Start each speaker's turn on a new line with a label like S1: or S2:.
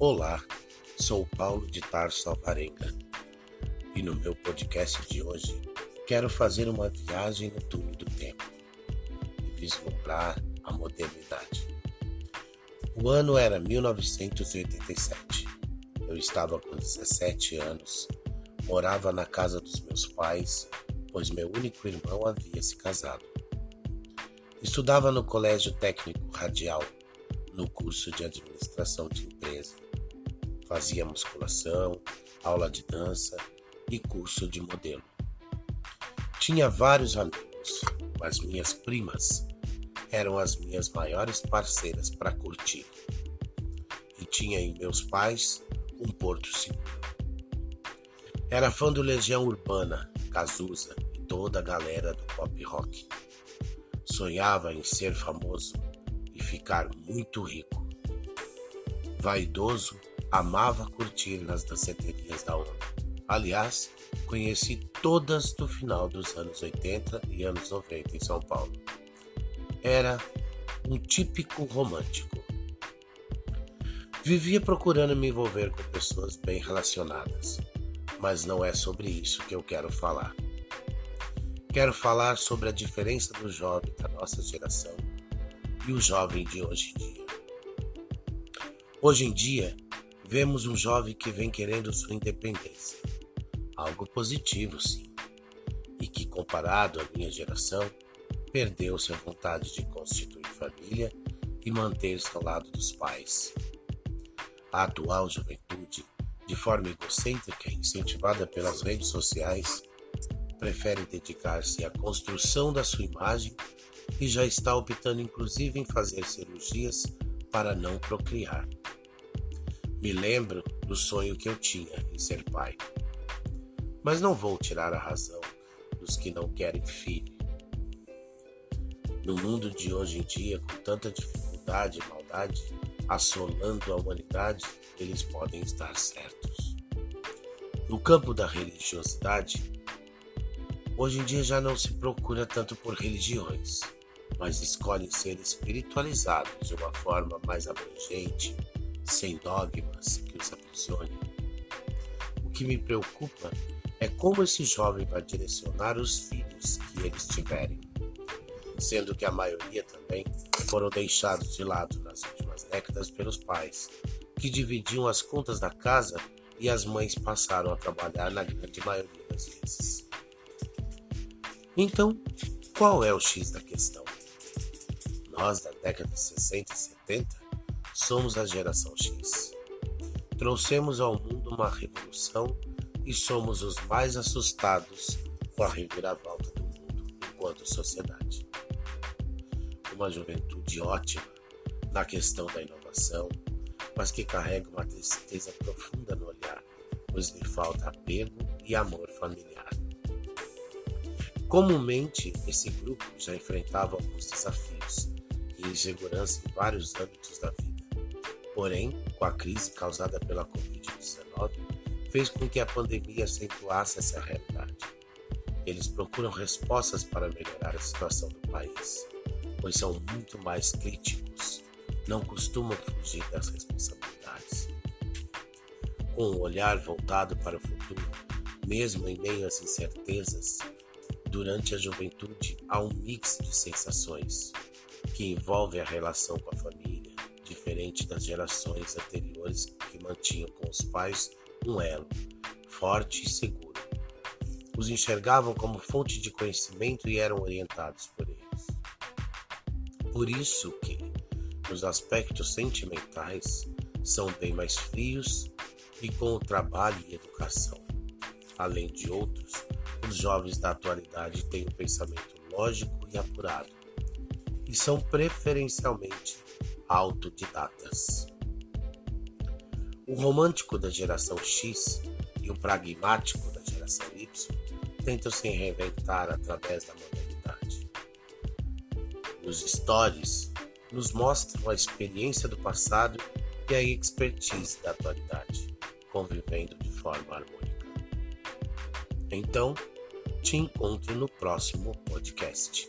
S1: Olá, sou Paulo de Tarso Alvarenga e no meu podcast de hoje quero fazer uma viagem no túnel do tempo e vislumbrar a modernidade. O ano era 1987. Eu estava com 17 anos, morava na casa dos meus pais, pois meu único irmão havia se casado. Estudava no Colégio Técnico Radial, no curso de Administração de Empresa Fazia musculação, aula de dança e curso de modelo. Tinha vários amigos, mas minhas primas eram as minhas maiores parceiras para curtir. E tinha em meus pais um porto seguro. Era fã do Legião Urbana, Cazuza e toda a galera do pop rock. Sonhava em ser famoso e ficar muito rico. Vaidoso, amava curtir nas danceterias da onda. Aliás, conheci todas do final dos anos 80 e anos 90 em São Paulo. Era um típico romântico. Vivia procurando me envolver com pessoas bem relacionadas, mas não é sobre isso que eu quero falar. Quero falar sobre a diferença do jovem da nossa geração e o jovem de hoje em dia. Hoje em dia, vemos um jovem que vem querendo sua independência. Algo positivo, sim, e que, comparado à minha geração, perdeu-se a vontade de constituir família e manter-se ao lado dos pais. A atual juventude, de forma egocêntrica e incentivada pelas redes sociais, prefere dedicar-se à construção da sua imagem e já está optando inclusive em fazer cirurgias para não procriar. Me lembro do sonho que eu tinha em ser pai. Mas não vou tirar a razão dos que não querem filho. No mundo de hoje em dia, com tanta dificuldade e maldade assolando a humanidade, eles podem estar certos. No campo da religiosidade, hoje em dia já não se procura tanto por religiões, mas escolhem ser espiritualizados de uma forma mais abrangente sem dogmas que os aprisione. O que me preocupa é como esse jovem vai direcionar os filhos que eles tiverem, sendo que a maioria também foram deixados de lado nas últimas décadas pelos pais, que dividiam as contas da casa e as mães passaram a trabalhar na grande maioria das vezes. Então, qual é o X da questão? Nós, da década de 60 e 70, Somos a geração X. Trouxemos ao mundo uma revolução e somos os mais assustados com a reviravolta do mundo enquanto sociedade. Uma juventude ótima na questão da inovação, mas que carrega uma tristeza profunda no olhar, pois lhe falta apego e amor familiar. Comumente, esse grupo já enfrentava alguns desafios e insegurança em vários âmbitos da vida Porém, com a crise causada pela Covid-19, fez com que a pandemia acentuasse essa realidade. Eles procuram respostas para melhorar a situação do país, pois são muito mais críticos, não costumam fugir das responsabilidades. Com o um olhar voltado para o futuro, mesmo em meio às incertezas, durante a juventude há um mix de sensações que envolve a relação com a família diferente das gerações anteriores que mantinham com os pais um elo forte e seguro. Os enxergavam como fonte de conhecimento e eram orientados por eles. Por isso que, nos aspectos sentimentais, são bem mais frios e com o trabalho e educação. Além de outros, os jovens da atualidade têm um pensamento lógico e apurado, e são preferencialmente autodidatas. O romântico da geração X e o pragmático da geração Y tentam se reinventar através da modernidade. Os stories nos mostram a experiência do passado e a expertise da atualidade, convivendo de forma harmônica. Então, te encontro no próximo podcast.